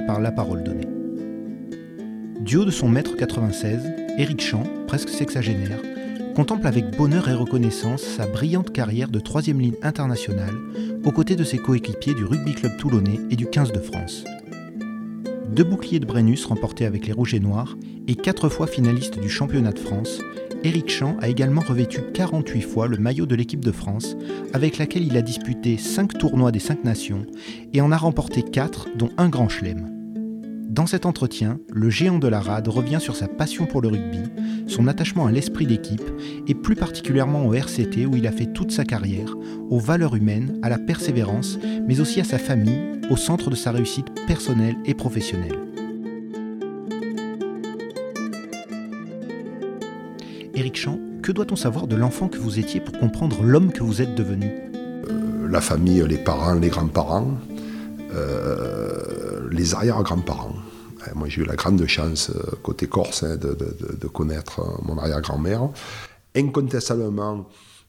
par la parole donnée. Du haut de son mètre 96, Éric Champ, presque sexagénaire, contemple avec bonheur et reconnaissance sa brillante carrière de troisième ligne internationale aux côtés de ses coéquipiers du Rugby Club Toulonnais et du 15 de France. Deux boucliers de Brennus remportés avec les Rouges et Noirs et quatre fois finaliste du championnat de France, Éric Champ a également revêtu 48 fois le maillot de l'équipe de France, avec laquelle il a disputé 5 tournois des 5 nations et en a remporté 4, dont un grand chelem. Dans cet entretien, le géant de la rade revient sur sa passion pour le rugby, son attachement à l'esprit d'équipe et plus particulièrement au RCT où il a fait toute sa carrière, aux valeurs humaines, à la persévérance, mais aussi à sa famille, au centre de sa réussite personnelle et professionnelle. Éric Champ, que doit-on savoir de l'enfant que vous étiez pour comprendre l'homme que vous êtes devenu? Euh, La famille, les parents, les grands-parents, euh, les arrière-grands-parents. Moi, j'ai eu la grande chance, euh, côté Corse, hein, de, connaître mon arrière-grand-mère. Incontestablement,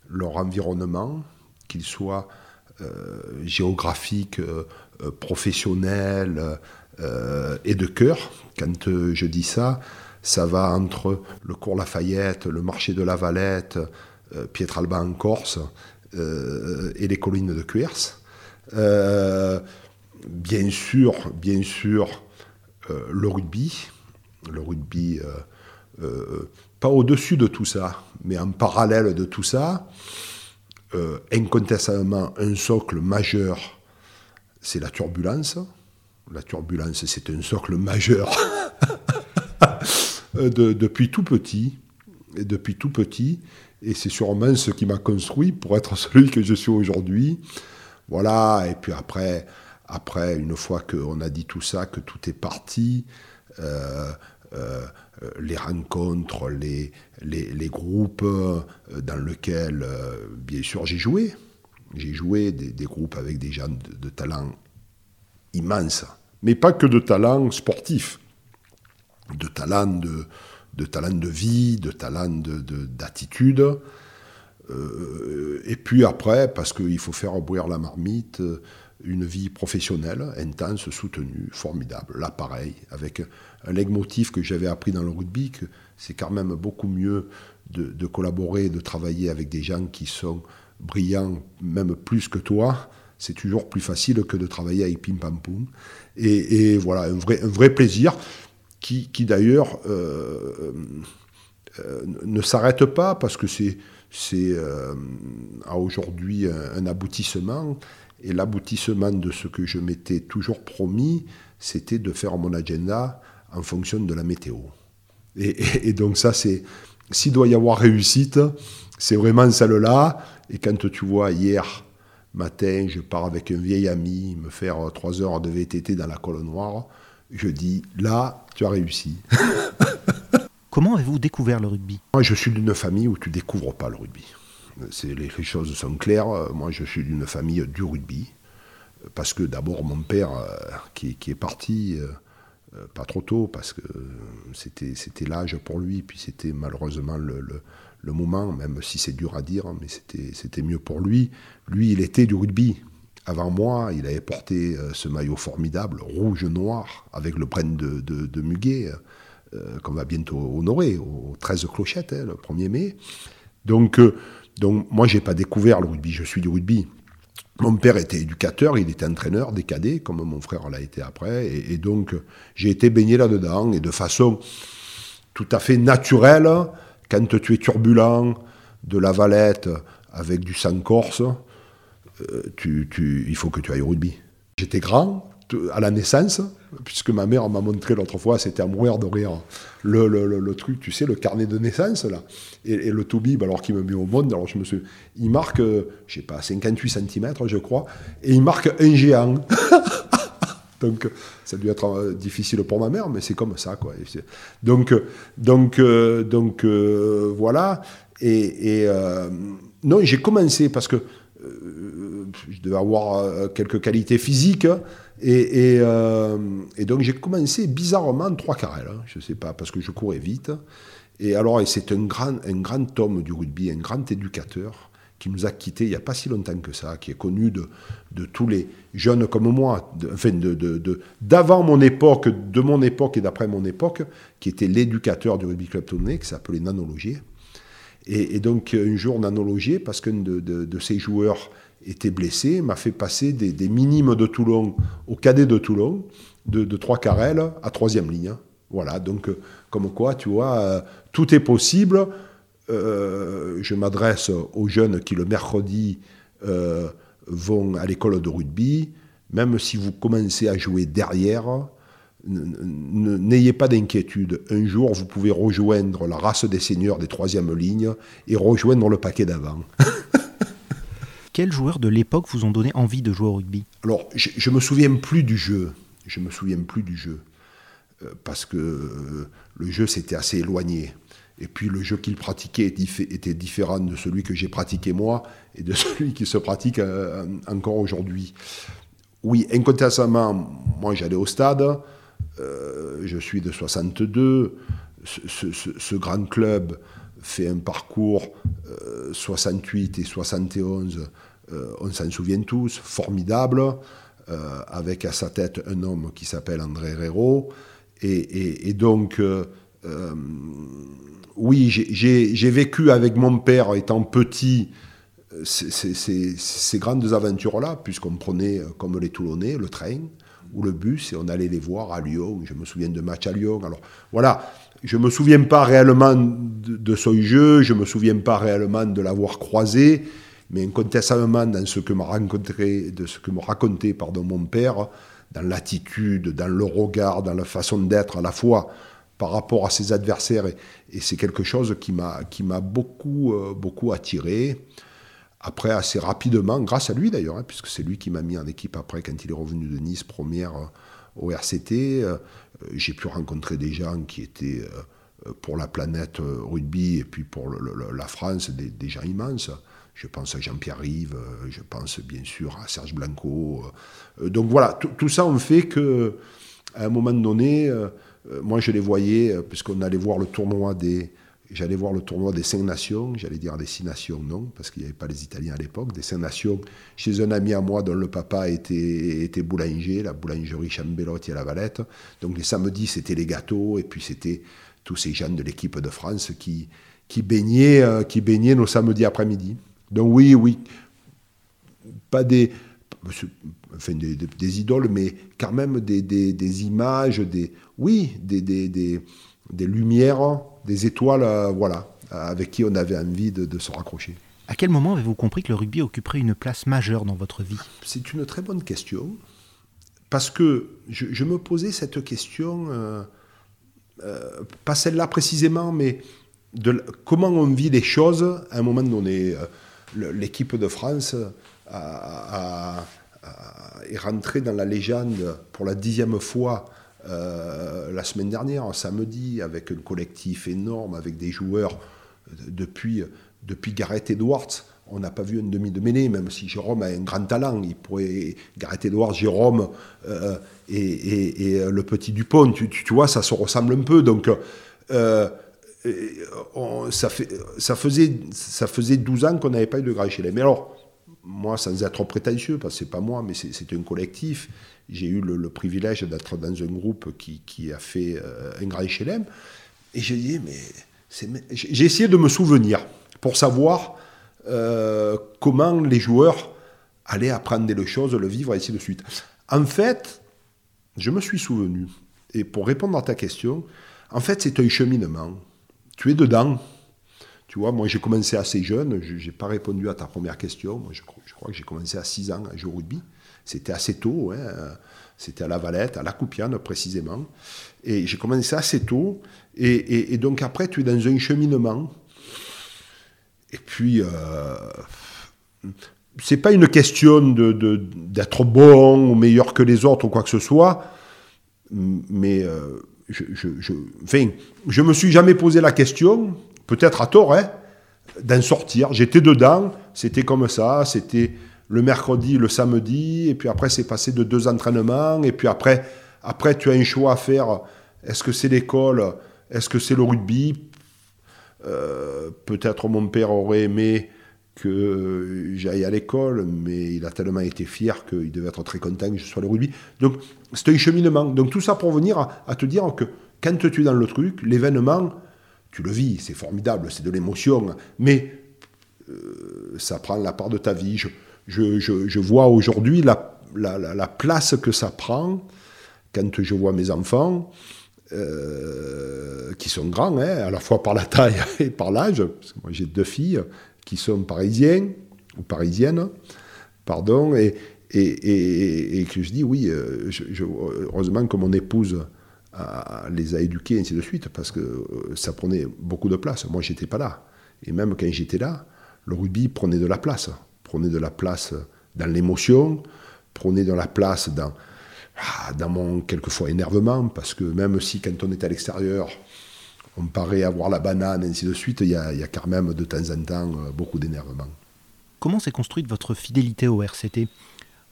leur environnement, qu'il soit géographique, professionnel et de cœur. Quand je dis ça, ça va entre le cours Lafayette, le marché de la Valette, euh, Pietralba en Corse euh, et les collines de Cuers. Euh, bien sûr, bien sûr, le rugby. Le rugby, pas au-dessus de tout ça, mais en parallèle de tout ça, incontestablement un socle majeur, c'est la turbulence. La turbulence, c'est un socle majeur Euh, depuis tout petit. Et depuis tout petit. Et c'est sûrement ce qui m'a construit pour être celui que je suis aujourd'hui. Voilà. Et puis après, une fois qu'on a dit tout ça, que tout est parti, euh, euh, les rencontres, les, groupes dans lesquels, bien sûr, j'ai joué. J'ai joué des, groupes avec des gens de talent immense, mais pas que de talent sportif de talent de, talent de vie, de talent d'attitude. De, euh, et puis après, parce qu'il faut faire bouillir la marmite, une vie professionnelle, intense, soutenue, formidable. Là, pareil, avec un leitmotiv que j'avais appris dans le rugby, que c'est quand même beaucoup mieux de, de, collaborer, de travailler avec des gens qui sont brillants, même plus que toi. C'est toujours plus facile que de travailler avec Pim Pam Poum. Et, et voilà, un vrai, un vrai plaisir qui, d'ailleurs euh, euh, ne s'arrête pas parce que c'est euh, aujourd'hui un, aboutissement. Et l'aboutissement de ce que je m'étais toujours promis, c'était de faire mon agenda en fonction de la météo. Et, donc ça, c'est s'il doit y avoir réussite, c'est vraiment celle-là. Et quand tu vois hier matin, je pars avec un vieil ami me faire trois heures de VTT dans la colonne noire, je dis là, tu as réussi. Comment avez-vous découvert le rugby? Moi, je suis d'une famille où tu découvres pas le rugby. Les, les choses sont claires. Moi, je suis d'une famille du rugby. Parce que d'abord, mon père, euh, qui, est parti, euh, euh, pas trop tôt, parce que c'était l'âge pour lui, puis c'était malheureusement le, le, moment, même si c'est dur à dire, mais c'était mieux pour lui. Lui, il était du rugby. Avant moi, il avait porté euh, ce maillot formidable, rouge-noir, avec le prenne de, Muguet, euh, qu'on va bientôt honorer, au 13 clochettes, hein, le 1er mai. Donc, euh, moi, je n'ai pas découvert le rugby, je suis du rugby. Mon père était éducateur, il était entraîneur des comme mon frère l'a été après, et, donc j'ai été baigné là-dedans, et de façon tout à fait naturelle, quand tu es turbulent, de la valette avec du sang corse, euh, il faut que tu ailles au rugby. J'étais grand à la naissance, puisque ma mère m'a montré l'autre fois, c'était à mourir de rire, le, truc, tu sais, le carnet de naissance, là, et, le toubib, alors qu'il me met au monde, alors je me suis... Il marque, euh, je sais pas, 58 cm, je crois, et il marque un géant. Donc, ça a dû être euh, difficile pour ma mère, mais c'est comme ça, quoi. Donc, donc, donc voilà. Et, et non, j'ai commencé parce que je devais avoir euh, quelques qualités physiques. Et, euh, et, donc j'ai commencé bizarrement trois carrels, hein, je ne sais pas, parce que je courais vite. Et alors, c'est un grand, un grand homme du rugby, un grand éducateur, qui nous a quittés il n'y a pas si longtemps que ça, qui est connu de, tous les jeunes comme moi, de, d'avant mon époque, de mon époque et d'après mon époque, qui était l'éducateur du rugby club tournai, qui s'appelait Nanologier. Et, donc un jour Nanologier, parce qu'un de, de, ses joueurs était blessé, m'a fait passer des, minimes de Toulon au cadet de Toulon, de, de trois carrels à troisième ligne. Voilà, donc comme quoi, tu vois, euh, tout est possible. Euh, je m'adresse aux jeunes qui le mercredi euh, vont à l'école de rugby. Même si vous commencez à jouer derrière, n'ayez pas d'inquiétude. Un jour, vous pouvez rejoindre la race des seigneurs des troisièmes lignes et rejoindre le paquet d'avant. Quels joueurs de l'époque vous ont donné envie de jouer au rugby? Alors, je, ne me souviens plus du jeu. Je me souviens plus du jeu. parce que le jeu s'était assez éloigné. Et puis le jeu qu'il pratiquait était différent de celui que j'ai pratiqué moi et de celui qui se pratique euh, encore aujourd'hui. Oui, incontestablement, moi j'allais au stade, euh, je suis de 62, ce, grand club fait un parcours 68 euh, et 71, on s'en souvient tous, formidable, avec à sa tête un homme qui s'appelle André Herrero. Et, donc, oui, j'ai vécu avec mon père étant petit euh, ces, grandes aventures-là, puisqu'on prenait, euh, comme les Toulonnais, le train ou le bus et on allait les voir à Lyon. Je me souviens de matchs à Lyon. Alors voilà, je me souviens pas réellement de, ce jeu, je me souviens pas réellement de l'avoir croisé, mais incontestablement dans ce que m'a rencontré, de ce que me racontait pardon, mon père, dans l'attitude, dans le regard, dans la façon d'être à la fois par rapport à ses adversaires. Et, c'est quelque chose qui m'a, qui m'a beaucoup, euh, beaucoup attiré. Après, assez rapidement, grâce à lui d'ailleurs, hein, puisque c'est lui qui m'a mis en équipe après quand il est revenu de Nice, première euh, au RCT, euh, j'ai pu rencontrer des gens qui étaient pour la planète rugby et puis pour la France des, gens immenses. Je pense à Jean-Pierre Rive, je pense bien sûr à Serge Blanco. Donc voilà, tout ça on fait que à un moment donné, euh, moi, je les voyais, euh, puisqu'on allait voir le tournoi des. J'allais voir le tournoi des cinq nations, j'allais dire des six nations, non, parce qu'il n'y avait pas les Italiens à l'époque, des cinq nations, chez un ami à moi dont le papa était, était boulanger, la boulangerie Chambelotti à la Valette. Donc les samedis, c'était les gâteaux, et puis c'était tous ces gens de l'équipe de France qui, qui, baignaient, euh, qui baignaient nos samedis après-midi. Donc oui, oui, pas des, enfin des, idoles, mais quand même des, images, des, oui, des, lumières, des étoiles, euh, voilà, avec qui on avait envie de, se raccrocher. À quel moment avez-vous compris que le rugby occuperait une place majeure dans votre vie? C'est une très bonne question, parce que je, me posais cette question, euh, euh, pas celle-là précisément, mais de comment on vit les choses à un moment donné. L'équipe de France est rentré dans la légende pour la dixième fois euh, la semaine dernière, un samedi, avec un collectif énorme, avec des joueurs euh, depuis, depuis Gareth Edwards. On n'a pas vu un demi de mêlée, même si Jérôme a un grand talent. Il pourrait, Gareth Edwards, Jérôme euh, et, le petit Dupont, tu, vois, ça se ressemble un peu. Donc, ça, fait, ça, faisait, ça faisait 12 ans qu'on n'avait pas eu de Grand Chelem. Mais alors, moi, sans être prétentieux, parce que c'est pas moi, mais c'est un collectif, j'ai eu le, privilège d'être dans un groupe qui, qui a fait euh, un grand HLM, et j'ai dit, mais j'ai essayé de me souvenir pour savoir euh, comment les joueurs allaient apprendre les choses, le vivre, et ainsi de suite. En fait, je me suis souvenu, et pour répondre à ta question, en fait, c'est un cheminement. Tu es dedans, tu vois, moi j'ai commencé assez jeune, je n'ai pas répondu à ta première question. Moi, je, crois que j'ai commencé à 6 ans à jouer au rugby. C'était assez tôt, hein. c'était à la Valette, à la Coupiane précisément. Et j'ai commencé assez tôt. Et, donc après, tu es dans un cheminement. Et puis, euh, c'est pas une question d'être bon ou meilleur que les autres ou quoi que ce soit, mais euh, je, je, enfin, je me suis jamais posé la question peut-être à tort, hein, d'en sortir. J'étais dedans, c'était comme ça, c'était le mercredi, le samedi, et puis après c'est passé de deux entraînements, et puis après, après tu as un choix à faire. Est-ce que c'est l'école? Est-ce que c'est le rugby? Euh, Peut-être mon père aurait aimé que j'aille à l'école, mais il a tellement été fier qu'il devait être très content que je sois le rugby. Donc c'est un cheminement. Donc tout ça pour venir à, te dire que quand tu es dans le truc, l'événement, tu le vis, c'est formidable, c'est de l'émotion, mais euh, ça prend la part de ta vie. Je, vois aujourd'hui la, la, place que ça prend quand je vois mes enfants. Euh, qui sont grands, hein, à la fois par la taille et par l'âge, moi j'ai deux filles, qui sont parisiens ou parisiennes, pardon, et, et, et, que je dis oui, euh, heureusement que mon épouse les a éduqués, ainsi de suite, parce que euh, ça prenait beaucoup de place. Moi, j'étais pas là. Et même quand j'étais là, le rugby prenait de la place. Prenait de la place dans l'émotion, prenait de la place dans, ah, dans mon quelquefois énervement, parce que même si quand on est à l'extérieur, on paraît avoir la banane, ainsi de suite, il y a, quand même de temps en temps euh, beaucoup d'énervement. Comment s'est construite votre fidélité au RCT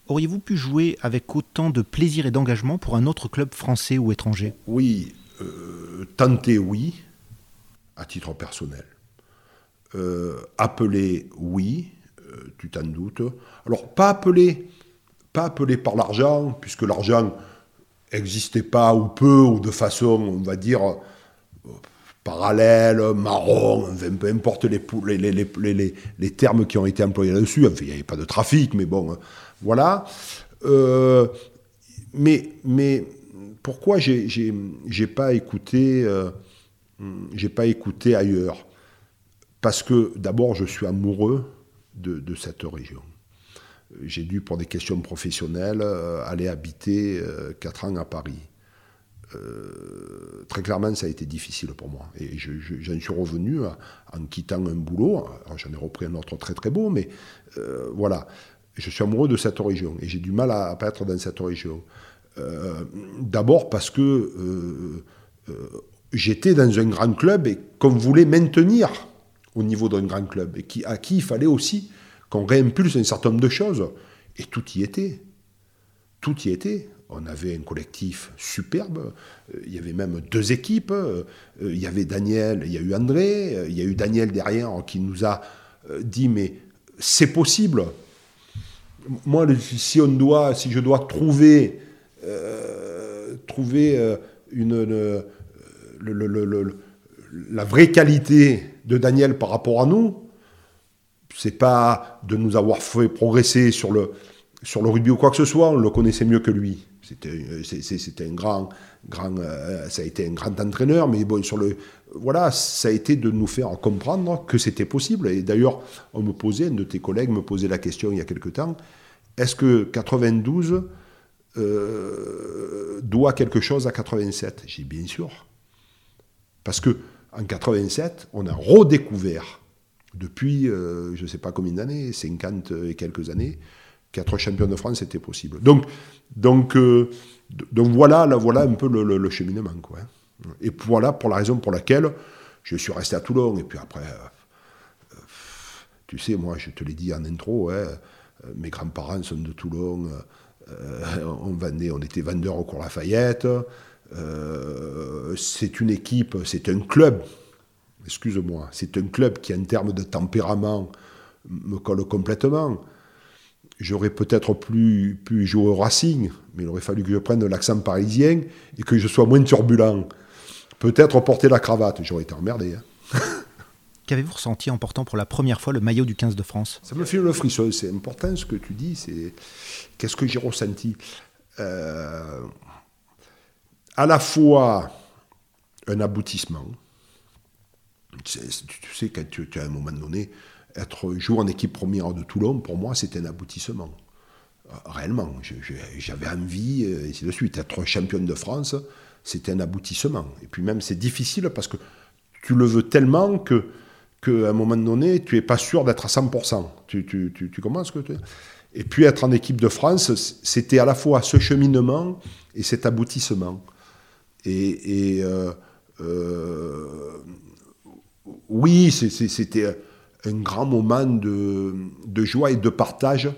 Auriez-vous pu jouer avec autant de plaisir et d'engagement pour un autre club français ou étranger? Oui, euh, tenter oui, à titre personnel. Euh, appeler oui, tu t'en doutes. Alors pas appeler, pas par l'argent, puisque l'argent n'existait pas ou peu, ou de façon, on va dire, parallèle, marron, peu importe les, les, termes qui ont été employés là-dessus. Enfin, il n'y avait pas de trafic, mais bon, euh, voilà. Euh, mais, pourquoi j'ai, pas écouté, euh, j'ai pas écouté ailleurs? Parce que d'abord, je suis amoureux de, cette région. J'ai dû, pour des questions professionnelles, aller habiter 4 ans à Paris. Euh, très clairement, ça a été difficile pour moi. Et j'en suis revenu en quittant un boulot. J'en ai repris un autre très très beau, mais euh, voilà. Je suis amoureux de cette région et j'ai du mal à, pas être dans cette région. Euh, d'abord parce que j'étais dans un grand club et qu'on voulait maintenir au niveau d'un grand club et qui, à qui il fallait aussi qu'on réimpulse un certain nombre de choses. Et tout y était. Tout y était on avait un collectif superbe. Euh, il y avait même deux équipes. Euh, il y avait Daniel, il y a eu André, euh, il y a eu Daniel derrière qui nous a dit mais c'est possible. Moi, si on doit, si je dois trouver, trouver une, la vraie qualité de Daniel par rapport à nous, c'est pas de nous avoir fait progresser sur le, sur le rugby ou quoi que ce soit, on le connaissait mieux que lui. C'était un grand, grand euh, ça a été un grand entraîneur, mais bon, sur le, voilà, ça a été de nous faire comprendre que c'était possible. Et d'ailleurs, on me posait, un de tes collègues me posait la question il y a quelque temps, est-ce que 92 euh, doit quelque chose à 87 J'ai bien sûr. Parce que en 87, on a redécouvert, depuis euh, je ne sais pas combien d'années, 50 et quelques années, qu'être champion de France était possible. Donc, donc, euh, donc voilà, là, voilà un peu le, cheminement. Quoi. Hein. Et voilà pour la raison pour laquelle je suis resté à Toulon. Et puis après, euh, tu sais, moi, je te l'ai dit en intro, hein, euh, mes grands-parents sont de Toulon. on, on était vendeurs au cours Lafayette. c'est une équipe, c'est un club, excuse-moi, c'est un club qui, en termes de tempérament, me colle complètement j'aurais peut-être plus pu jouer au Racing, mais il aurait fallu que je prenne l'accent parisien et que je sois moins turbulent. Peut-être porter la cravate, j'aurais été emmerdé. Hein. Qu'avez-vous ressenti en portant pour la première fois le maillot du 15 de France? Ça me fait le frisson, c'est important ce que tu dis, c'est qu'est-ce que j'ai ressenti? Euh, À la fois un aboutissement, tu sais, quand tu, un moment donné, être jouer en équipe première de Toulon, pour moi, c'était un aboutissement. Euh, réellement, j'avais envie, et ainsi de suite. Être championne de France, c'était un aboutissement. Et puis même, c'est difficile parce que tu le veux tellement que qu'à un moment donné, tu n'es pas sûr d'être à 100%. Tu, tu, tu, tu commences que tu... Et puis être en équipe de France, c'était à la fois ce cheminement et cet aboutissement. Et, euh, euh, oui, c'était un grand moment de, joie et de partage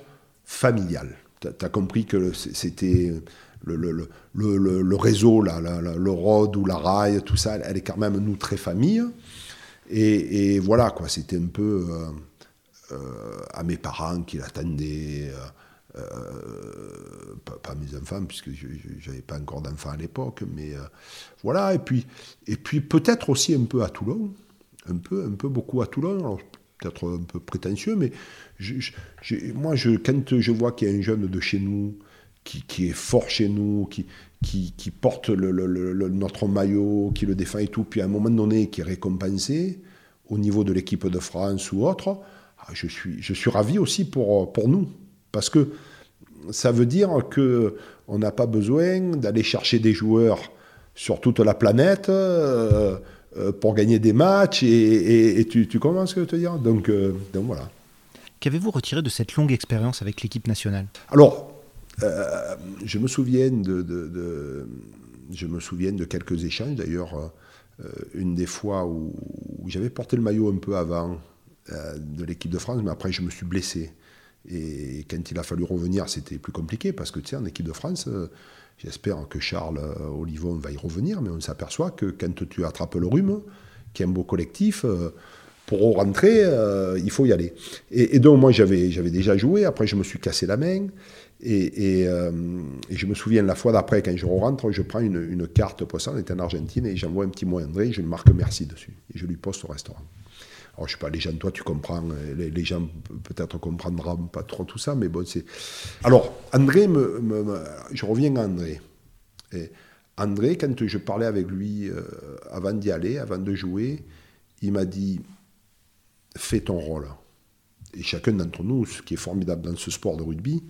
familial. Tu as, compris que c'était le, réseau, la, le ROD ou la RAI, tout ça, elle est quand même, nous, très famille. Et, voilà, quoi, c'était un peu. Euh, à mes parents qui l'attendaient. pas, mes enfants, puisque je n'avais pas encore d'enfants à l'époque, mais voilà, et puis, et puis peut-être aussi un peu à Toulon, un peu, un peu beaucoup à Toulon, peut-être un peu prétentieux, mais moi, quand je vois qu'il y a un jeune de chez nous qui, est fort chez nous, qui, porte notre maillot, qui le défend et tout, puis à un moment donné qui est récompensé au niveau de l'équipe de France ou autre, ah, je, suis, ravi aussi pour, nous. Parce que ça veut dire qu'on n'a pas besoin d'aller chercher des joueurs sur toute la planète. Euh, pour gagner des matchs et, tu, tu, comprends ce que je veux te dire? Donc, euh, donc voilà. Qu'avez-vous retiré de cette longue expérience avec l'équipe nationale? Alors, euh, je me souviens de, je me souviens de quelques échanges. D'ailleurs, une des fois où, j'avais porté le maillot un peu avant de l'équipe de France, mais après je me suis blessé. Et quand il a fallu revenir, c'était plus compliqué parce que tu sais, en équipe de France, J'espère que Charles euh, Olivon va y revenir, mais on s'aperçoit que quand tu attrapes le rhume, qui est un beau collectif, euh, pour rentrer, euh, il faut y aller. Et, donc moi j'avais, déjà joué, après je me suis cassé la main, et, je me souviens la fois d'après, quand je rentre, je prends une, carte poisson, on était en Argentine, et j'envoie un petit mot à André, je lui marque merci dessus, et je lui poste au restaurant. Alors, je sais pas, les gens, toi, tu comprends, les, gens peut-être comprendront pas trop tout ça, mais bon, c'est. Alors, André, je reviens à André. André, quand je parlais avec lui euh, avant d'y aller, avant de jouer, il m'a dit fais ton rôle. Et chacun d'entre nous, ce qui est formidable dans ce sport de rugby,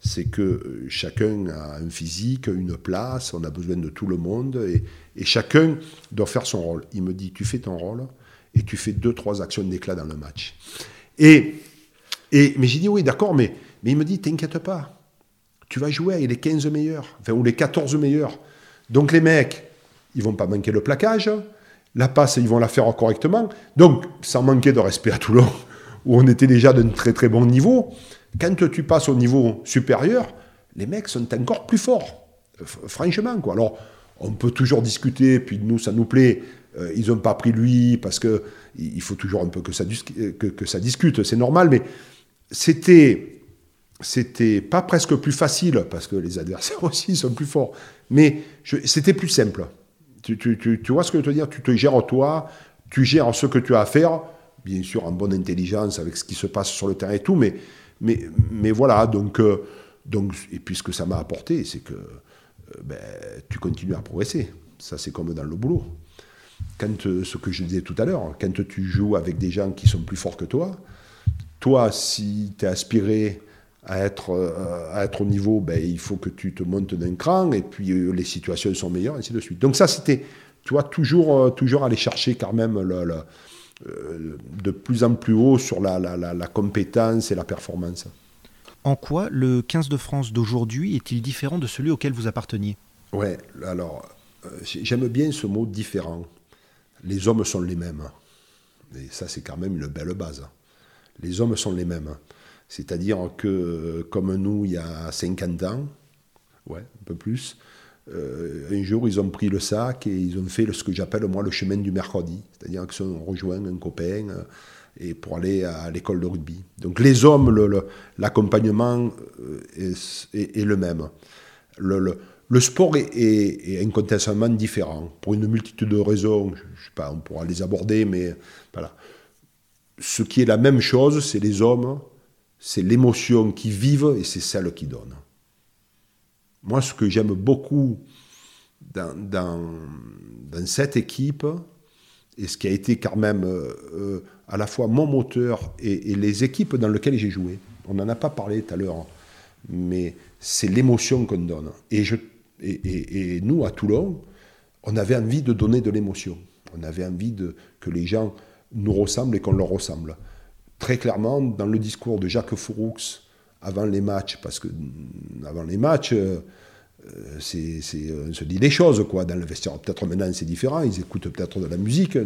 c'est que euh, chacun a un physique, une place, on a besoin de tout le monde, et chacun doit faire son rôle. Il me dit tu fais ton rôle et tu fais deux, trois actions d'éclat dans le match. Et, et, mais j'ai dit oui, d'accord, mais, mais il me dit t'inquiète pas, tu vas jouer avec les 15 meilleurs, ou les 14 meilleurs. Donc les mecs, ils vont pas manquer le plaquage, la passe, ils vont la faire correctement. Donc, sans manquer de respect à Toulon, où on était déjà d'un très très bon niveau, quand tu passes au niveau supérieur, les mecs sont encore plus forts. Franchement, quoi. Alors, on peut toujours discuter, puis nous, ça nous plaît, euh, ils n'ont pas pris lui parce que il faut toujours un peu que ça, que, ça discute, c'est normal, mais c'était c'était pas presque plus facile parce que les adversaires aussi sont plus forts, mais c'était plus simple. Tu, tu, tu, vois ce que je veux te dire? Tu te gères toi, tu gères ce que tu as à faire, bien sûr en bonne intelligence avec ce qui se passe sur le terrain et tout, mais, mais, mais voilà, donc, euh, donc, et puis ce que ça m'a apporté, c'est que euh, ben, tu continues à progresser. Ça, c'est comme dans le boulot quand, euh, ce que je disais tout à l'heure, quand tu joues avec des gens qui sont plus forts que toi, toi, si tu es aspiré à être, euh, à être au niveau, ben, il faut que tu te montes d'un cran, et puis euh, les situations sont meilleures, et ainsi de suite. Donc ça, c'était, tu vois, toujours, toujours aller chercher quand même le, de plus en plus haut sur la, la, la, compétence et la performance. En quoi le 15 de France d'aujourd'hui est-il différent de celui auquel vous apparteniez? Ouais, alors j'aime bien ce mot différent les hommes sont les mêmes. Et ça, c'est quand même une belle base. Les hommes sont les mêmes. C'est-à-dire que, comme nous, il y a 50 ans, ouais, un peu plus, euh, un jour, ils ont pris le sac et ils ont fait ce que j'appelle, moi, le chemin du mercredi. C'est-à-dire qu'ils ont rejoint un copain euh, et pour aller à l'école de rugby. Donc, les hommes, l'accompagnement euh, est, le même. Sport est, incontestablement différent, pour une multitude de raisons, je, sais pas, on pourra les aborder, mais voilà. Ce qui est la même chose, c'est les hommes, c'est l'émotion qui vivent et c'est celle qui donne. Moi, ce que j'aime beaucoup dans, cette équipe, et ce qui a été quand même euh, à la fois mon moteur et, les équipes dans lesquelles j'ai joué, on n'en a pas parlé tout à l'heure, mais c'est l'émotion qu'on donne. Et je et, nous, à Toulon, on avait envie de donner de l'émotion. On avait envie que les gens nous ressemblent et qu'on leur ressemble. Très clairement, dans le discours de Jacques Fouroux avant les matchs, parce que mm, avant les matchs, euh, c'est, on se dit des choses quoi, dans le vestiaire. Peut-être maintenant c'est différent, ils écoutent peut-être de la musique.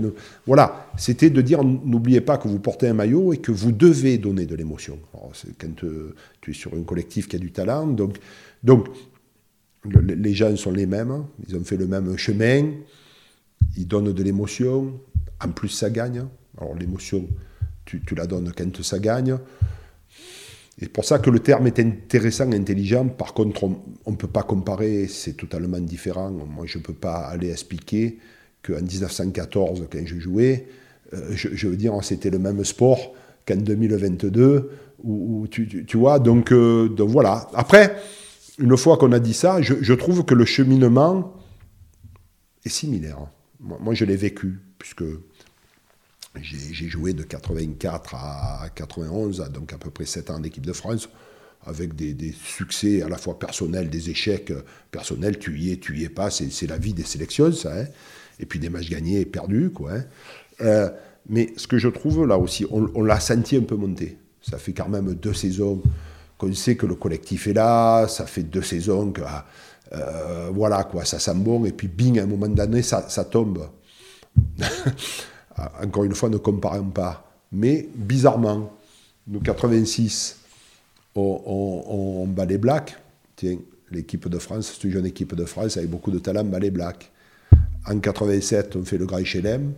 Voilà, c'était de dire n'oubliez pas que vous portez un maillot et que vous devez donner de l'émotion. quand euh, tu es sur un collectif qui a du talent, donc, donc les gens sont les mêmes, ils ont fait le même chemin, ils donnent de l'émotion, en plus ça gagne. Alors l'émotion, tu, la donnes quand ça gagne. Et pour ça que le terme est intéressant, intelligent. Par contre, on ne peut pas comparer, c'est totalement différent. Moi, je ne peux pas aller expliquer qu'en 1914, quand je jouais, euh, je, veux dire, c'était le même sport qu'en 2022, où, tu, vois, donc, euh, donc, voilà. Après, une fois qu'on a dit ça, je, trouve que le cheminement est similaire. Moi, je l'ai vécu, puisque j'ai joué de 84 à 91, donc à peu près 7 ans en équipe de France, avec des, succès à la fois personnels, des échecs personnels, tu y es, tu y es pas, c'est la vie des sélections, ça. Hein. et puis des matchs gagnés et perdus, quoi. Hein. Euh, mais ce que je trouve là aussi, on, l'a senti un peu monter. Ça fait quand même deux saisons qu'on sait que le collectif est là, ça fait deux saisons que euh, voilà quoi, ça sent bon, et puis bing, à un moment donné, ça, tombe. Encore une fois, ne comparons pas. Mais bizarrement, nous 86, on, on, bat les Blacks. Tiens, l'équipe de France, c'est une jeune équipe de France avec beaucoup de talent, bat les Blacks. En 87, on fait le Grand Chelem.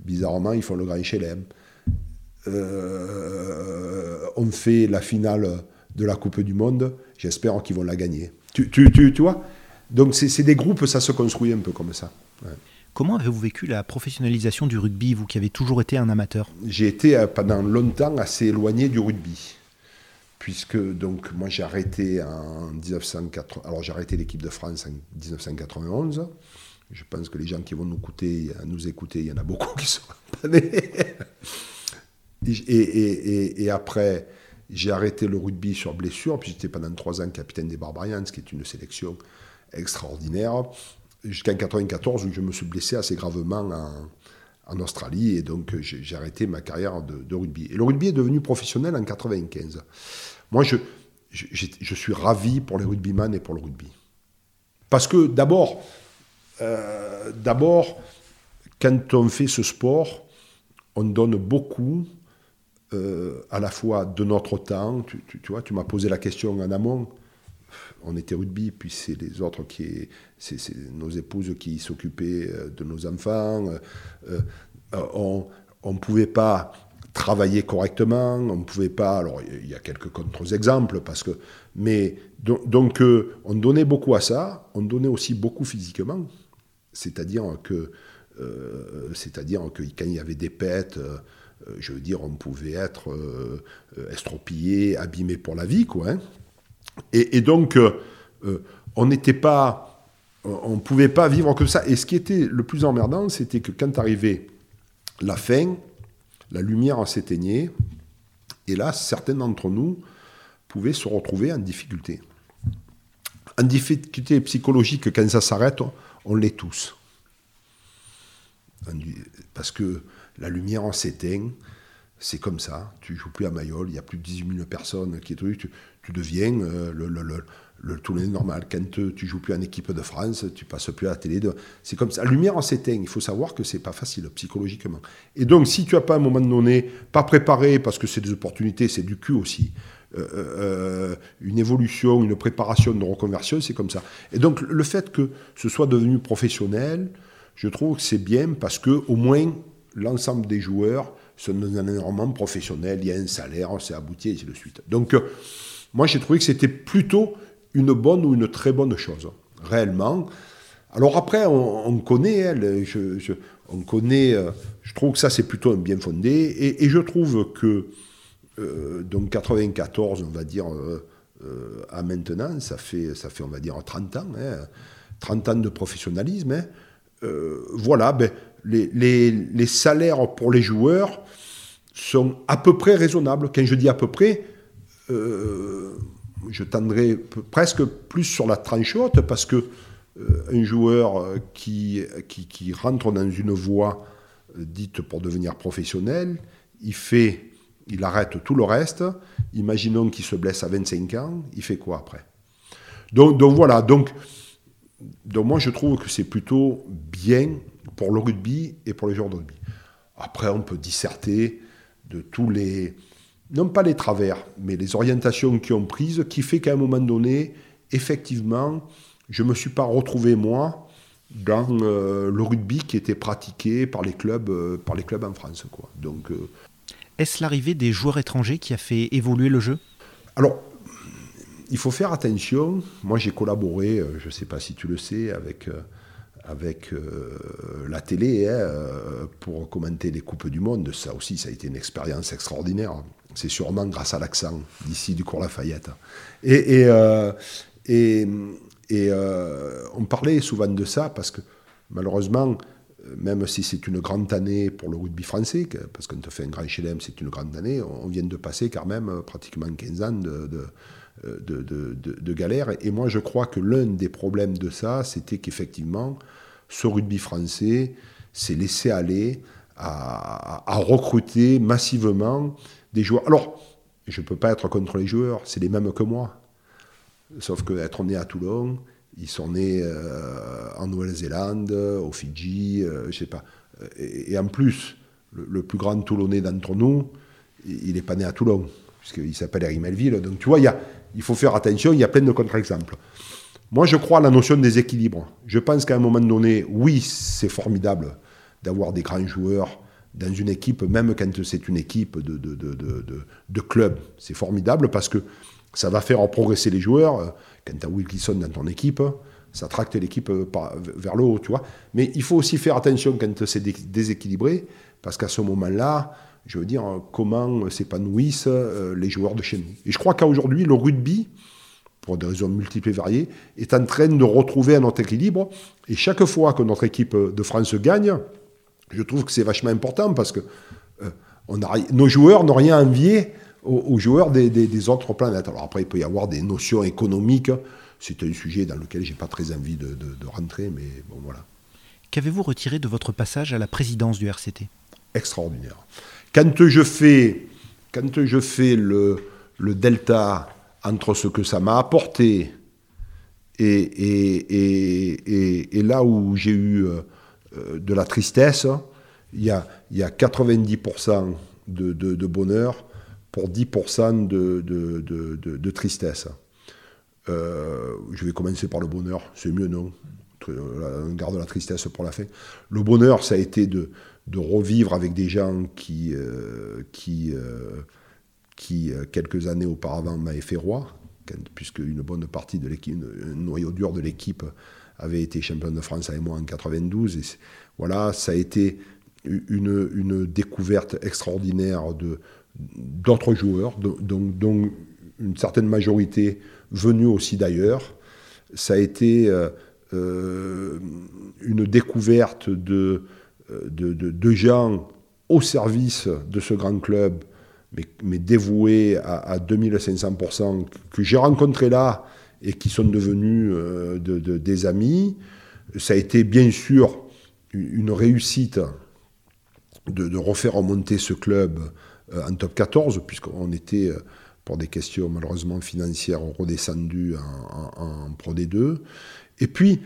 Bizarrement, ils font le Grand Chelem. Euh, on fait la finale de la Coupe du Monde. J'espère qu'ils vont la gagner. Tu, tu, tu, tu vois? Donc, c'est des groupes, ça se construit un peu comme ça. Comment avez-vous vécu la professionnalisation du rugby, vous qui avez toujours été un amateur? J'ai été euh, pendant longtemps assez éloigné du rugby. Puisque donc moi j'ai arrêté en 1980, alors j'ai arrêté l'équipe de France en 1991. Je pense que les gens qui vont nous écouter, nous écouter, il y en a beaucoup qui sont pas nés. Et, après, j'ai arrêté le rugby sur blessure, puis j'étais pendant trois ans capitaine des Barbarians, ce qui est une sélection extraordinaire jusqu'en 94 où je me suis blessé assez gravement en, Australie et donc j'ai arrêté ma carrière de, rugby. Et le rugby est devenu professionnel en 95. Moi, je, je, suis ravi pour les rugbyman et pour le rugby. Parce que d'abord, euh, d'abord, quand on fait ce sport, on donne beaucoup euh, à la fois de notre temps. Tu, vois, tu m'as posé la question en amont on était rugby, puis c'est les autres qui, c'est nos épouses qui s'occupaient euh, de nos enfants. Euh, on ne pouvait pas travailler correctement, on ne pouvait pas. Alors il y a quelques contre-exemples parce que, mais donc, on donnait beaucoup à ça. On donnait aussi beaucoup physiquement, c'est-à-dire que, c'est-à-dire que quand il y avait des pètes. Je veux dire, on pouvait être estropillé, abîmé pour la vie, quoi. Hein. Et, donc, euh, euh, on n'était pas, on ne pouvait pas vivre comme ça. Et ce qui était le plus emmerdant, c'était que quand arrivait la fin, la lumière s'éteignait, et là, certains d'entre nous pouvaient se retrouver en difficulté. En difficulté psychologique, quand ça s'arrête, on l'est tous. Parce que la lumière s'éteint, c'est comme ça. Tu joues plus à Mayol, il y a plus de 18 000 personnes qui tu, tu deviens euh, le, le, normal. Quand tu joues plus en équipe de France, tu passes plus à la télé. C'est comme ça. La lumière s'éteint. Il faut savoir que c'est pas facile psychologiquement. Et donc, si tu as pas à un moment donné, pas préparé, parce que c'est des opportunités, c'est du cul aussi. Euh, euh, une évolution, une préparation de reconversion, c'est comme ça. Et donc, le fait que ce soit devenu professionnel, je trouve que c'est bien parce que au moins l'ensemble des joueurs sont dans un environnement professionnel, il y a un salaire, c'est abouti, et ainsi de suite. Donc, euh, moi, j'ai trouvé que c'était plutôt une bonne ou une très bonne chose, réellement. Alors après, on, connaît, elle, je, on connaît, euh, je trouve que ça, c'est plutôt un bien fondé, et, je trouve que, euh, donc 94, on va dire, à maintenant, ça fait, ça fait, on va dire, 30 ans, 30 hein, ans de professionnalisme, hein. voilà, ben, les, salaires pour les joueurs sont à peu près raisonnables. Quand je dis à peu près, euh, je tendrai presque plus sur la tranche haute parce que euh, un joueur qui, qui, rentre dans une voie euh, dite pour devenir professionnel, il fait, il arrête tout le reste. Imaginons qu'il se blesse à 25 ans, il fait quoi après? Donc, voilà, donc moi je trouve que c'est plutôt bien pour le rugby et pour les joueurs de rugby. Après, on peut disserter de tous les, non pas les travers, mais les orientations qui ont prises, qui fait qu'à un moment donné, effectivement, je ne me suis pas retrouvé, moi, dans euh, le rugby qui était pratiqué par les clubs, euh, par les clubs en France. Quoi. Donc, euh, Est-ce l'arrivée des joueurs étrangers qui a fait évoluer le jeu? Alors, il faut faire attention. Moi, j'ai collaboré, je ne sais pas si tu le sais, avec, avec euh, la télé hein, pour commenter les Coupes du Monde. Ça aussi, ça a été une expérience extraordinaire. C'est sûrement grâce à l'accent d'ici du cours Lafayette. Et, et, on parlait souvent de ça parce que malheureusement, même si c'est une grande année pour le rugby français, parce qu'on te fait un grand chelem, c'est une grande année, on vient de passer quand même pratiquement 15 ans de, de, galère. Et moi, je crois que l'un des problèmes de ça, c'était qu'effectivement, ce rugby français s'est laissé aller à, recruter massivement des joueurs. Alors, je ne peux pas être contre les joueurs, c'est les mêmes que moi. Sauf qu'être né à Toulon, ils sont nés euh, en Nouvelle-Zélande, au Fidji, euh, je sais pas. Et, en plus, le, plus grand Toulonnais d'entre nous, il n'est pas né à Toulon, puisqu'il s'appelle Eric Melville. Donc tu vois, il, y a, il faut faire attention, il y a plein de contre-exemples. Moi, je crois à la notion des équilibres. Je pense qu'à un moment donné, oui, c'est formidable d'avoir des grands joueurs dans une équipe, même quand c'est une équipe de, de, club. C'est formidable parce que ça va faire progresser les joueurs. Quand tu as Wilkinson dans ton équipe, ça tracte l'équipe vers le haut, tu vois. Mais il faut aussi faire attention quand c'est déséquilibré, parce qu'à ce moment-là, je veux dire, comment s'épanouissent euh, les joueurs de chez nous. Et je crois qu'aujourd'hui, le rugby, pour des raisons multiples et variées, est en train de retrouver un autre équilibre. Et chaque fois que notre équipe de France gagne, je trouve que c'est vachement important parce que euh, on a, nos joueurs n'ont rien envié aux, joueurs des, autres planètes. Alors après, il peut y avoir des notions économiques. C'est un sujet dans lequel j'ai pas très envie de, rentrer, mais bon voilà. Qu'avez-vous retiré de votre passage à la présidence du RCT Extraordinaire. Quand je fais, quand je fais le, delta entre ce que ça m'a apporté et, là où j'ai eu euh, de la tristesse, il y a, il y a 90% de, bonheur pour 10% de, de, tristesse. Euh, je vais commencer par le bonheur, c'est mieux, non? On garde la tristesse pour la fin. Le bonheur, ça a été de, revivre avec des gens qui, euh, qui, euh, qui quelques années auparavant, m'avaient fait roi, puisque une bonne partie de l'équipe, un noyau dur de l'équipe avait été champion de France avec moi en 92. Et voilà, ça a été une, une découverte extraordinaire de, d'autres joueurs, dont, une certaine majorité venue aussi d'ailleurs. Ça a été euh, euh, une découverte de, de, de, gens au service de ce grand club, mais, dévoués à, 2500%, que j'ai rencontrés là et qui sont devenus euh, de, des amis. Ça a été bien sûr une réussite de, refaire remonter ce club euh, en top 14, puisqu'on était, euh, pour des questions malheureusement financières, redescendu en, en, Pro D2. Et puis,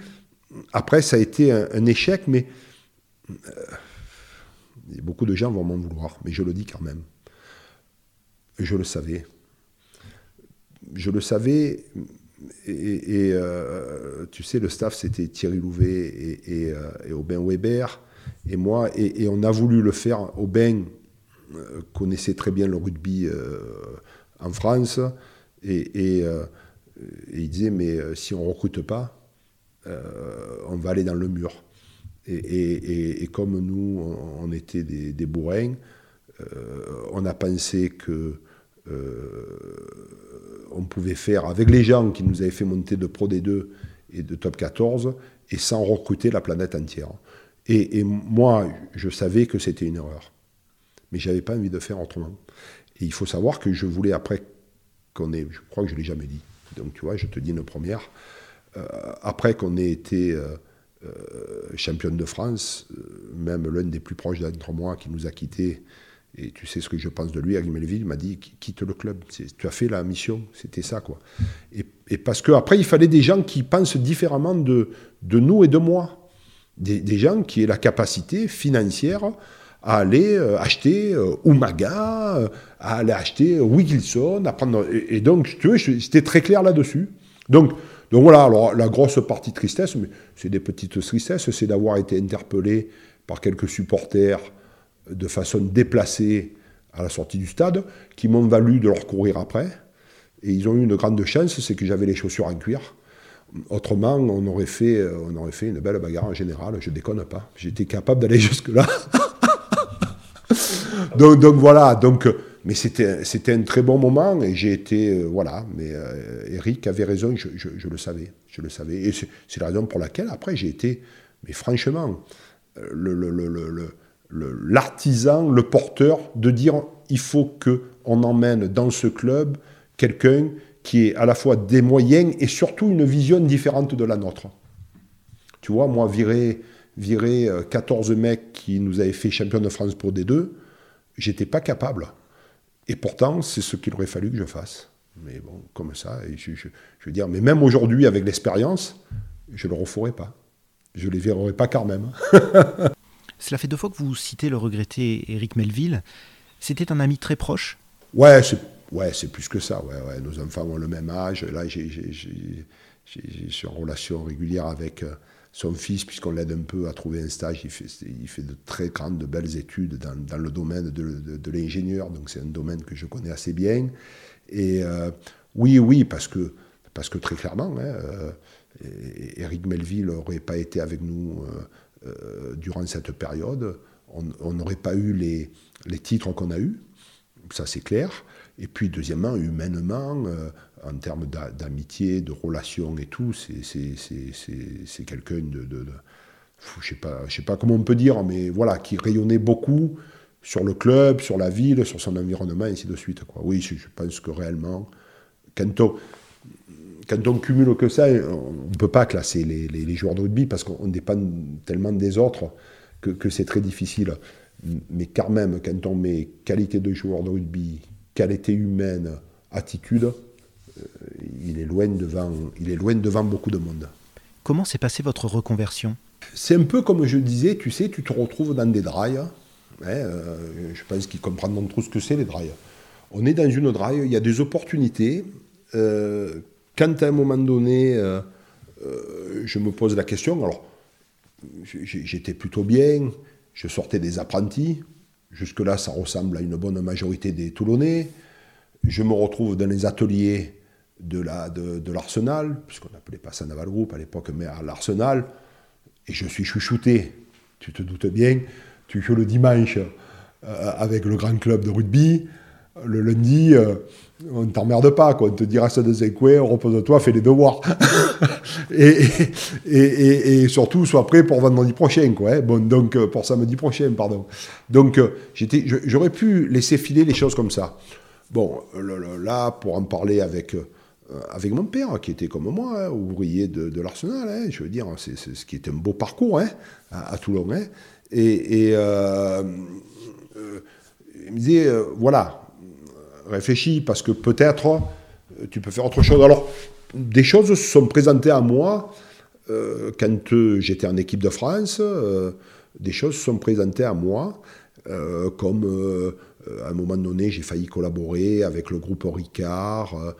après, ça a été un, échec, mais euh, beaucoup de gens vont m'en vouloir, mais je le dis quand même. Je le savais. Je le savais, et, tu sais, le staff, c'était Thierry Louvet et, et, Aubin Weber, et moi, et, on a voulu le faire. Aubin euh, connaissait très bien le rugby euh, en France et, euh, il disait mais si on ne recrute pas, on va aller dans le mur. Et, comme nous, on, était des, bourrins, on a pensé que on pouvait faire avec les gens qui nous avaient fait monter de Pro D2 et de Top 14 et sans recruter la planète entière. et moi, je savais que c'était une erreur mais j'avais pas envie de faire autrement. Et il faut savoir que je voulais après qu'on ait, je crois que je l'ai jamais dit, donc tu vois, je te dis une première, euh, après qu'on ait été euh, euh, championne de France, même l'un des plus proches d'entre moi qui nous a quittés, et tu sais ce que je pense de lui, Agui Melville m'a dit quitte le club, tu as fait la mission, c'était ça quoi. Et, et parce qu'après il fallait des gens qui pensent différemment de, nous et de moi, des, gens qui aient la capacité financière à aller euh, acheter euh, Umaga, euh, à aller acheter Wilson, à prendre, et, donc, tu vois, c'était très clair là-dessus. Donc, donc voilà, alors la grosse partie tristesse, mais c'est des petites tristesses, c'est d'avoir été interpellé par quelques supporters de façon déplacée à la sortie du stade, qui m'ont valu de leur courir après. Et ils ont eu une grande chance, c'est que j'avais les chaussures en cuir. Autrement, on aurait fait, fait une belle bagarre en général, je déconne pas. J'étais capable d'aller jusque-là. donc, donc, voilà, donc, mais c'était, un très bon moment et j'ai été, euh, voilà, mais euh, Eric avait raison, je, le savais, je le savais. Et c'est, la raison pour laquelle après j'ai été, mais franchement, euh, l'artisan, le porteur de dire il faut que on emmène dans ce club quelqu'un qui ait à la fois des moyens et surtout une vision différente de la nôtre. Tu vois, moi, virer, virer 14 mecs qui nous avaient fait champion de France pour des deux, j'étais pas capable. Et pourtant, c'est ce qu'il aurait fallu que je fasse. Mais bon, comme ça, je, je, veux dire, mais même aujourd'hui, avec l'expérience, je ne le referai pas. Je ne les verrai pas quand même. Cela fait deux fois que vous citez le regretté Éric Melville. C'était un ami très proche? Ouais, c'est ouais, plus que ça. Ouais, ouais. Nos enfants ont le même âge. Là, j'ai, je suis en relation régulière avec euh, son fils, puisqu'on l'aide un peu à trouver un stage. Il fait, de très grandes, de belles études dans, le domaine de, l'ingénieur, donc c'est un domaine que je connais assez bien. Et euh, oui, oui, parce que, parce que très clairement, hein, euh, Eric Melville n'aurait pas été avec nous durant cette période. On n'aurait pas eu les, les titres qu'on a eus, ça c'est clair. Et puis, deuxièmement, humainement, euh, en termes d'amitié, de relations et tout, c'est quelqu'un de, de, je ne sais, pas, sais pas comment on peut dire, mais voilà, qui rayonnait beaucoup sur le club, sur la ville, sur son environnement, et ainsi de suite. Quoi. Oui, je, pense que réellement, quand on, quand on cumule que ça, on ne peut pas classer les, joueurs de rugby parce qu'on dépend tellement des autres que, que c'est très difficile. Mais quand même, quand on met qualité de joueur de rugby, qualité humaine, attitude, il, est loin devant, il est loin devant beaucoup de monde. Comment s'est passée votre reconversion? C'est un peu comme je disais, tu sais, tu te retrouves dans des drailles. Hein, euh, je pense qu'ils comprendront trop ce que c'est les drailles. On est dans une draille, il y a des opportunités. Euh, quand à un moment donné, je me pose la question, alors j'étais plutôt bien, je sortais des apprentis, Jusque-là, ça ressemble à une bonne majorité des Toulonnais. Je me retrouve dans les ateliers de l'Arsenal, de, puisqu'on n'appelait pas ça Naval Group à l'époque, mais à l'Arsenal, et je suis chouchouté. Tu te doutes bien, tu joues le dimanche euh, avec le grand club de rugby, le lundi, euh, on ne t'emmerde pas, quoi. on te dit reste un coin, repose-toi, fais les devoirs. et, et, et, surtout, sois prêt pour vendredi prochain, quoi. Hein. Bon, donc, euh, pour samedi prochain, pardon. Donc, j'aurais pu laisser filer les choses comme ça. Bon, là, pour en parler avec, avec mon père, qui était comme moi, hein, ouvrier de, l'Arsenal, hein, je veux dire, c'est ce qui était un beau parcours à, Toulon. et, il me disait, voilà, réfléchis, parce que peut-être euh, tu peux faire autre chose. Alors, des choses se sont présentées à moi euh, quand euh, j'étais en équipe de France, des choses se sont présentées à moi, comme à un moment donné, j'ai failli collaborer avec le groupe Ricard,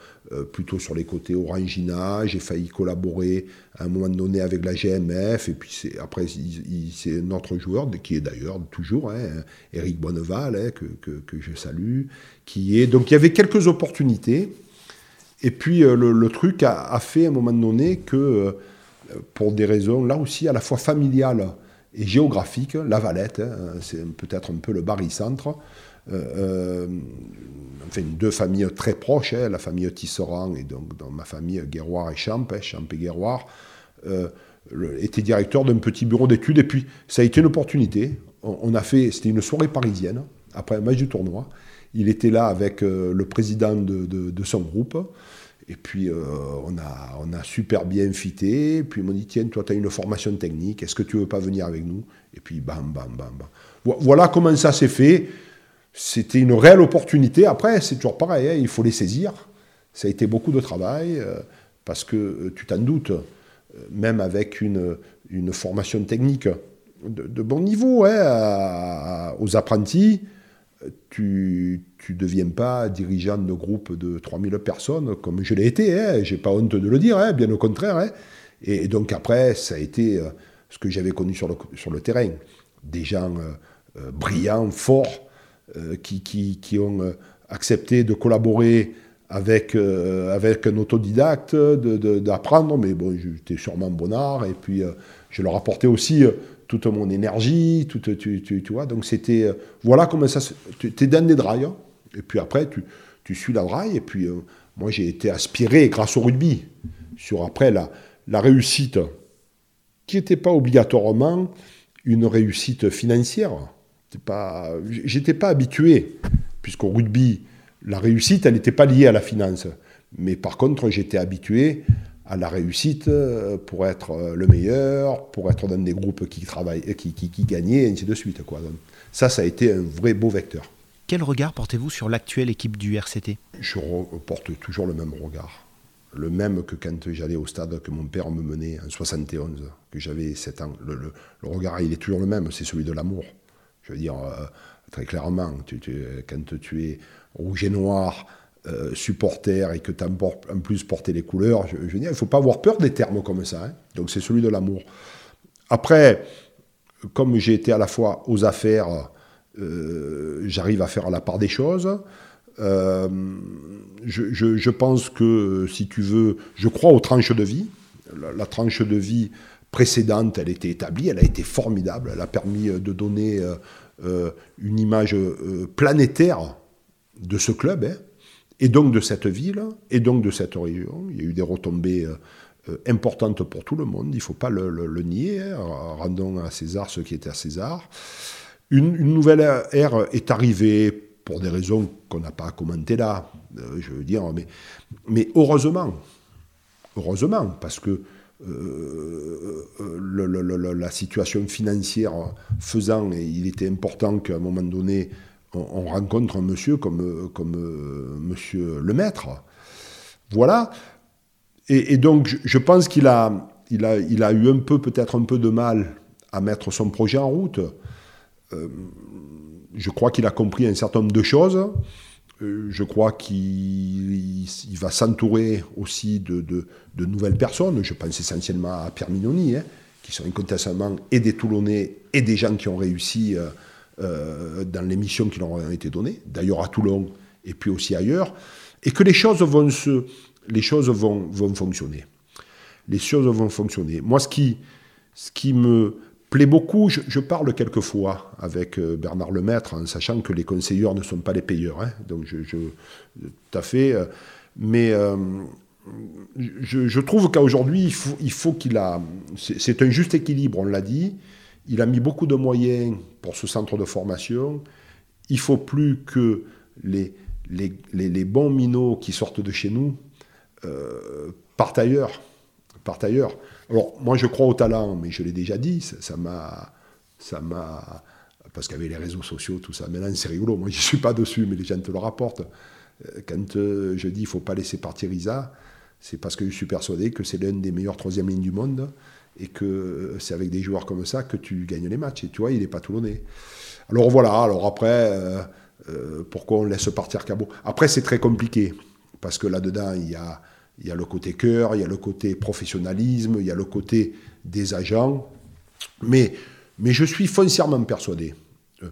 plutôt sur les côtés Orangina. J'ai failli collaborer à un moment donné avec la GMF. Et puis après, c'est notre joueur, qui est d'ailleurs toujours hein, Eric Bonneval, hein, que, que, je salue, qui est. Donc il y avait quelques opportunités. Et puis euh, le, truc a, fait à un moment donné que, euh, pour des raisons là aussi à la fois familiales et géographiques, la Valette, hein, c'est peut-être un peu le barycentre, euh, enfin deux familles très proches, hein, la famille Tisserand et donc dans ma famille Guéroir et Champ, hein, Champ et Guéroir, était directeur d'un petit bureau d'études et puis ça a été une opportunité. On, a fait, c'était une soirée parisienne après un match du tournoi il était là avec euh, le président de, son groupe. Et puis, euh, on, a, on a super bien fité. Puis, il m'a dit Tiens, toi, tu as une formation technique, est-ce que tu veux pas venir avec nous? Et puis, bam, bam, bam, bam. Voilà comment ça s'est fait. C'était une réelle opportunité. Après, c'est toujours pareil, hein, il faut les saisir. Ça a été beaucoup de travail, euh, parce que tu t'en doutes, même avec une, une formation technique de, bon niveau hein, aux apprentis, tu ne deviens pas dirigeant de groupe de 3000 personnes comme je l'ai été, hein, j'ai pas honte de le dire, hein, bien au contraire. Et, donc après, ça a été euh, ce que j'avais connu sur le, sur le terrain. Des gens euh, euh, brillants, forts, qui, qui, ont accepté de collaborer avec, avec un autodidacte, d'apprendre, mais bon, j'étais sûrement bonnard, et puis je leur apportais aussi toute mon énergie, toute, tu, tu, vois, donc c'était, voilà comment ça, tu es dans des drailles, hein. et puis après, tu, tu suis la draille, et puis moi j'ai été aspiré grâce au rugby, sur après la, la réussite, qui n'était pas obligatoirement une réussite financière. Je n'étais pas habitué, puisqu'au rugby, la réussite, elle n'était pas liée à la finance. Mais par contre, j'étais habitué à la réussite euh, pour être euh, le meilleur, pour être dans des groupes qui travaillent, euh, qui, qui, gagnaient, et ainsi de suite. Quoi. ça, ça a été un vrai beau vecteur. Quel regard portez-vous sur l'actuelle équipe du RCT Je porte toujours le même regard le même que quand j'allais au stade que mon père me menait en 71, que j'avais 7 ans. Le, regard, il est toujours le même, c'est celui de l'amour. Je veux dire, euh, très clairement, quand tu es rouge et noir, euh, supporter et que tu en plus porté les couleurs, je, veux dire, il ne faut pas avoir peur des termes comme ça. Hein. Donc c'est celui de l'amour. Après, comme j'ai été à la fois aux affaires, euh, j'arrive à faire la part des choses. Je, pense que, si tu veux, je crois aux tranches de vie. La, tranche de vie précédente, elle était établie, elle a été formidable, elle a permis de donner euh, euh, une image planétaire de ce club, hein, et donc de cette ville, et donc de cette région. Il y a eu des retombées importantes pour tout le monde, il ne faut pas le, nier, hein. rendons à César ce qui était à César. Une, nouvelle ère est arrivée pour des raisons qu'on n'a pas à commenter là, euh, je veux dire, mais heureusement, heureusement, parce que euh, euh, la situation financière faisant, il était important qu'à un moment donné, on, rencontre un monsieur comme, comme monsieur le maître. Voilà. Et, donc, je, pense qu'il a, eu un peu, peut-être un peu de mal à mettre son projet en route je crois qu'il a compris un certain nombre de choses. Euh, je crois qu'il va s'entourer aussi de, nouvelles personnes. Je pense essentiellement à Pierre Mignoni, hein, qui sont incontestablement et des Toulonnais et des gens qui ont réussi euh, euh, dans les missions qui leur ont été données, d'ailleurs à Toulon et puis aussi ailleurs, et que les choses vont, se, les choses vont, fonctionner. Les choses vont fonctionner. Moi, ce qui, ce qui me plaît beaucoup. Je, parle quelquefois avec euh, Bernard Lemaître, en sachant que les conseilleurs ne sont pas les payeurs. Hein. donc, je, tout à fait. Euh, mais euh, je, trouve qu'aujourd'hui, il faut qu'il a. C'est un juste équilibre, on l'a dit. Il a mis beaucoup de moyens pour ce centre de formation. Il faut plus que les, les, les, bons minots qui sortent de chez nous partent ailleurs. Partent ailleurs. Alors, moi, je crois au talent, mais je l'ai déjà dit, ça m'a. Ça m'a parce qu'avec les réseaux sociaux, tout ça, maintenant c'est rigolo, moi je ne suis pas dessus, mais les gens te le rapportent. Euh, quand euh, je dis il ne faut pas laisser partir Isa, c'est parce que je suis persuadé que c'est l'une des meilleures troisième lignes du monde et que euh, c'est avec des joueurs comme ça que tu gagnes les matchs. Et tu vois, il n'est pas toulonnais. Alors voilà, alors après, pourquoi on laisse partir Cabot Après, c'est très compliqué, parce que là-dedans, il y a il y a le côté cœur, il y a le côté professionnalisme, il y a le côté des agents. Mais, je suis foncièrement persuadé. Euh,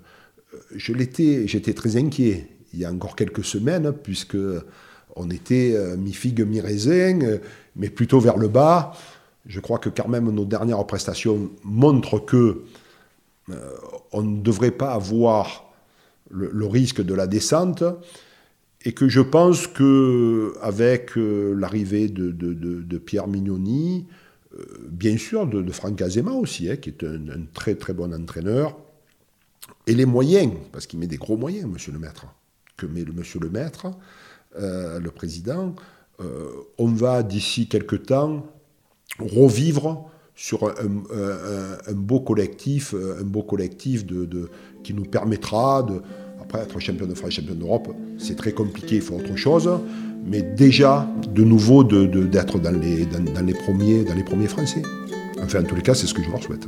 euh, je l'étais, j'étais très inquiet il y a encore quelques semaines, puisque on était euh, mi-figue, mi-raisin, mais plutôt vers le bas. Je crois que quand même nos dernières prestations montrent que on ne devrait pas avoir le risque de la descente et que je pense que avec euh, l'arrivée de, Pierre Mignoni, euh, bien sûr de, Franck Azema aussi, hein, qui est un, très très bon entraîneur, et les moyens, parce qu'il met des gros moyens, Monsieur le Maître, que met le Monsieur le Maître, euh, le président, on va d'ici quelques temps revivre sur un, beau collectif, un beau collectif qui nous permettra de après, être champion de France, champion d'Europe, c'est très compliqué, il faut autre chose. Mais déjà, de nouveau, d'être dans, les, premiers, dans les premiers Français. Enfin, en tous les cas, c'est ce que je leur souhaite.